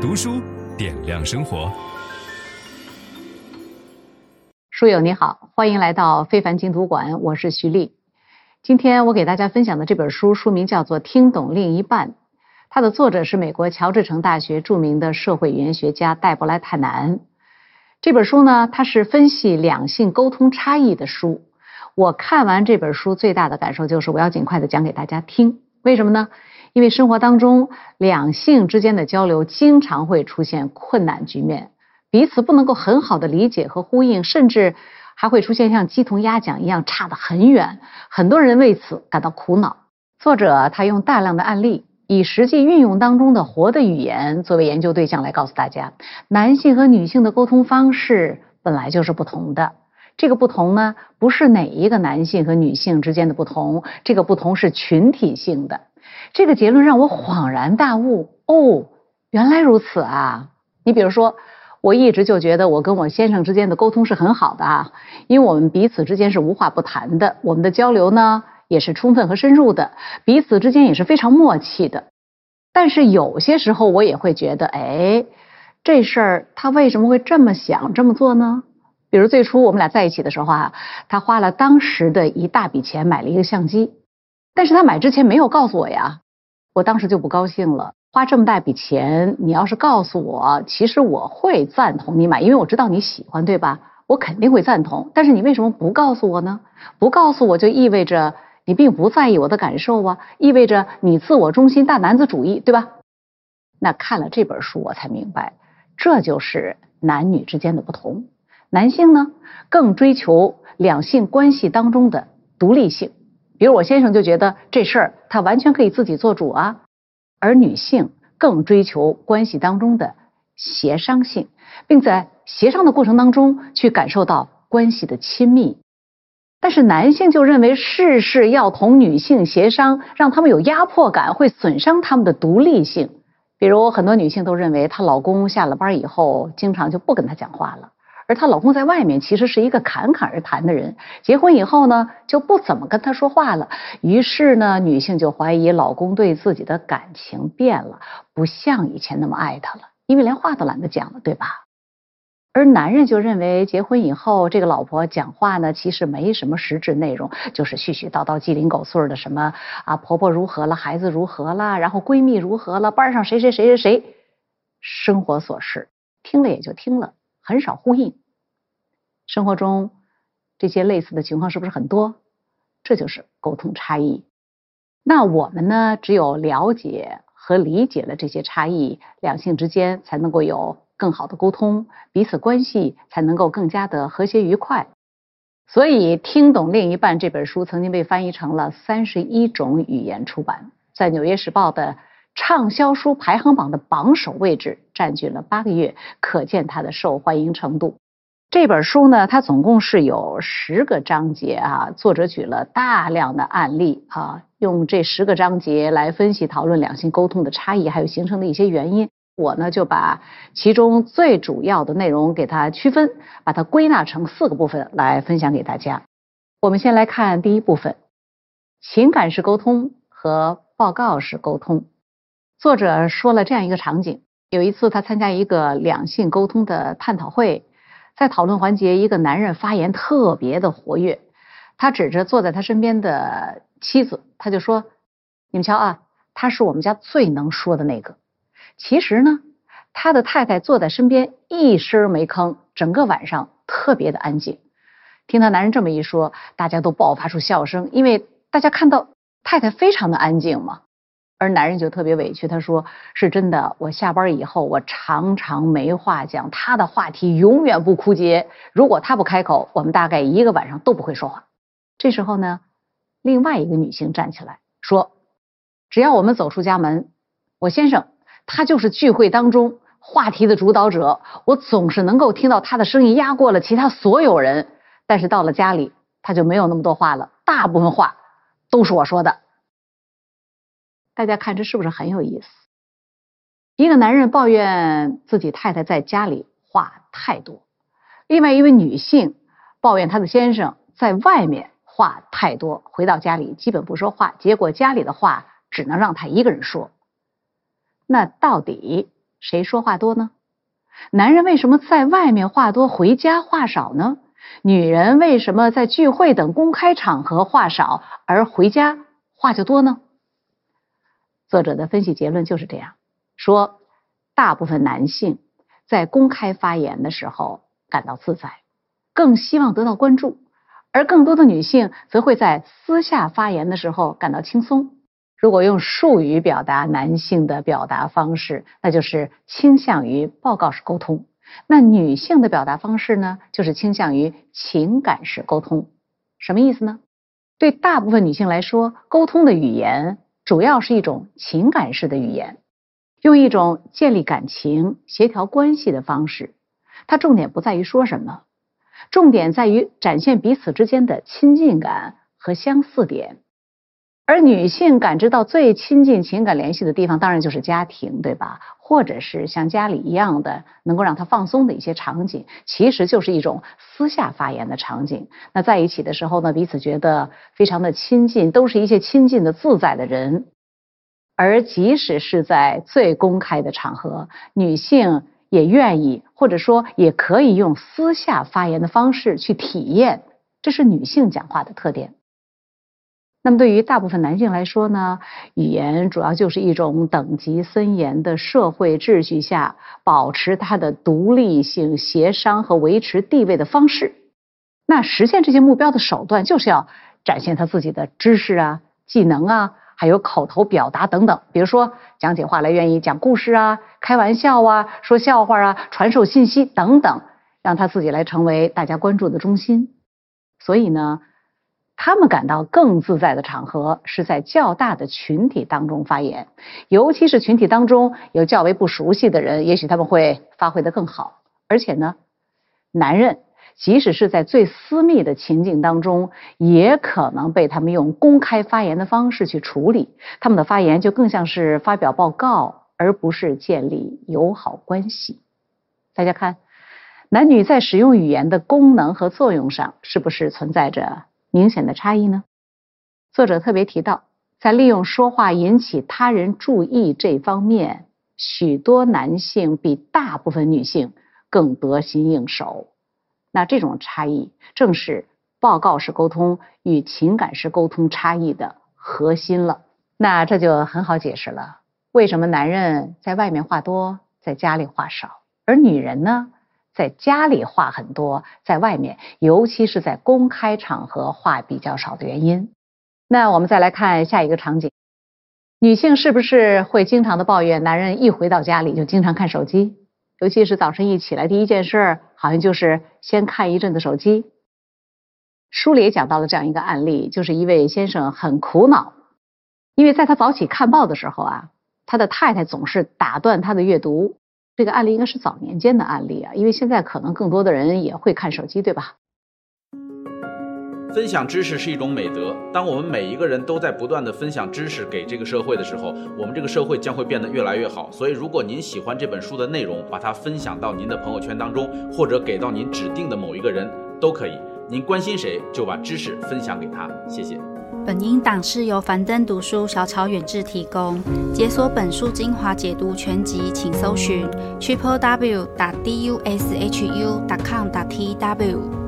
读书点亮生活。书友你好，欢迎来到非凡精读馆，我是徐丽。今天我给大家分享的这本书书名叫做《听懂另一半》，它的作者是美国乔治城大学著名的社会语言学家黛博莱·泰南。这本书呢，它是分析两性沟通差异的书。我看完这本书最大的感受就是，我要尽快的讲给大家听。为什么呢？因为生活当中两性之间的交流经常会出现困难局面。彼此不能够很好的理解和呼应，甚至还会出现像鸡同鸭讲一样差得很远，很多人为此感到苦恼。作者他用大量的案例，以实际运用当中的活的语言作为研究对象来告诉大家，男性和女性的沟通方式本来就是不同的。这个不同呢，不是哪一个男性和女性之间的不同，这个不同是群体性的。这个结论让我恍然大悟，哦，原来如此啊！你比如说。我一直就觉得我跟我先生之间的沟通是很好的啊，因为我们彼此之间是无话不谈的，我们的交流呢也是充分和深入的，彼此之间也是非常默契的。但是有些时候我也会觉得，哎，这事儿他为什么会这么想这么做呢？比如最初我们俩在一起的时候啊，他花了当时的一大笔钱买了一个相机，但是他买之前没有告诉我呀，我当时就不高兴了。花这么大笔钱，你要是告诉我，其实我会赞同你买，因为我知道你喜欢，对吧？我肯定会赞同。但是你为什么不告诉我呢？不告诉我就意味着你并不在意我的感受啊，意味着你自我中心、大男子主义，对吧？那看了这本书，我才明白，这就是男女之间的不同。男性呢，更追求两性关系当中的独立性，比如我先生就觉得这事儿他完全可以自己做主啊。而女性更追求关系当中的协商性，并在协商的过程当中去感受到关系的亲密。但是男性就认为事事要同女性协商，让他们有压迫感，会损伤他们的独立性。比如很多女性都认为她老公下了班以后，经常就不跟她讲话了。而她老公在外面其实是一个侃侃而谈的人，结婚以后呢，就不怎么跟她说话了。于是呢，女性就怀疑老公对自己的感情变了，不像以前那么爱她了，因为连话都懒得讲了，对吧？而男人就认为结婚以后，这个老婆讲话呢，其实没什么实质内容，就是絮絮叨叨、鸡零狗碎的，什么啊婆婆如何了，孩子如何了，然后闺蜜如何了，班上谁谁谁谁谁，生活琐事，听了也就听了。很少呼应，生活中这些类似的情况是不是很多？这就是沟通差异。那我们呢，只有了解和理解了这些差异，两性之间才能够有更好的沟通，彼此关系才能够更加的和谐愉快。所以，《听懂另一半》这本书曾经被翻译成了三十一种语言出版，在《纽约时报》的。畅销书排行榜的榜首位置占据了八个月，可见它的受欢迎程度。这本书呢，它总共是有十个章节啊，作者举了大量的案例啊，用这十个章节来分析讨论两性沟通的差异，还有形成的一些原因。我呢就把其中最主要的内容给它区分，把它归纳成四个部分来分享给大家。我们先来看第一部分：情感式沟通和报告式沟通。作者说了这样一个场景：有一次，他参加一个两性沟通的探讨会，在讨论环节，一个男人发言特别的活跃。他指着坐在他身边的妻子，他就说：“你们瞧啊，他是我们家最能说的那个。”其实呢，他的太太坐在身边一声没吭，整个晚上特别的安静。听他男人这么一说，大家都爆发出笑声，因为大家看到太太非常的安静嘛。而男人就特别委屈，他说：“是真的，我下班以后，我常常没话讲，他的话题永远不枯竭。如果他不开口，我们大概一个晚上都不会说话。”这时候呢，另外一个女性站起来说：“只要我们走出家门，我先生他就是聚会当中话题的主导者，我总是能够听到他的声音压过了其他所有人。但是到了家里，他就没有那么多话了，大部分话都是我说的。”大家看这是不是很有意思？一个男人抱怨自己太太在家里话太多，另外一位女性抱怨她的先生在外面话太多，回到家里基本不说话，结果家里的话只能让他一个人说。那到底谁说话多呢？男人为什么在外面话多，回家话少呢？女人为什么在聚会等公开场合话少，而回家话就多呢？作者的分析结论就是这样说：大部分男性在公开发言的时候感到自在，更希望得到关注；而更多的女性则会在私下发言的时候感到轻松。如果用术语表达男性的表达方式，那就是倾向于报告式沟通。那女性的表达方式呢，就是倾向于情感式沟通。什么意思呢？对大部分女性来说，沟通的语言主要是一种情感式的语言，用一种建立感情、协调关系的方式。它重点不在于说什么，重点在于展现彼此之间的亲近感和相似点。而女性感知到最亲近情感联系的地方，当然就是家庭，对吧？或者是像家里一样的能够让她放松的一些场景，其实就是一种私下发言的场景。那在一起的时候呢，彼此觉得非常的亲近，都是一些亲近的自在的人。而即使是在最公开的场合，女性也愿意，或者说也可以用私下发言的方式去体验，这是女性讲话的特点。那么对于大部分男性来说呢，语言主要就是一种等级森严的社会秩序下保持他的独立性、协商和维持地位的方式。那实现这些目标的手段，就是要展现他自己的知识啊、技能啊，还有口头表达等等。比如说讲起话来愿意讲故事啊、开玩笑啊、说笑话啊、传授信息等等，让他自己来成为大家关注的中心。所以呢，他们感到更自在的场合是在较大的群体当中发言，尤其是群体当中有较为不熟悉的人，也许他们会发挥得更好。而且呢，男人即使是在最私密的情境当中，也可能被他们用公开发言的方式去处理。他们的发言就更像是发表报告，而不是建立友好关系。大家看，男女在使用语言的功能和作用上，是不是存在着明显的差异呢？作者特别提到，在利用说话引起他人注意这方面，许多男性比大部分女性更得心应手。那这种差异正是报告式沟通与情感式沟通差异的核心了。那这就很好解释了，为什么男人在外面话多，在家里话少，而女人呢？在家里话很多，在外面，尤其是在公开场合话比较少的原因。那我们再来看下一个场景，女性是不是会经常的抱怨男人一回到家里就经常看手机？尤其是早晨一起来第一件事，好像就是先看一阵子手机。书里也讲到了这样一个案例，就是一位先生很苦恼，因为在他早起看报的时候啊，他的太太总是打断他的阅读。这个案例应该是早年间的案例啊，因为现在可能更多的人也会看手机，对吧？分享知识是一种美德。当我们每一个人都在不断地分享知识给这个社会的时候，我们这个社会将会变得越来越好。所以，如果您喜欢这本书的内容，把它分享到您的朋友圈当中，或者给到您指定的某一个人都可以。您关心谁，就把知识分享给他。谢谢。本音档是由樊登读书小草远志提供。解锁本书精华解读全集，请搜寻 triple w 打 d u s h u 打 com 打 t w。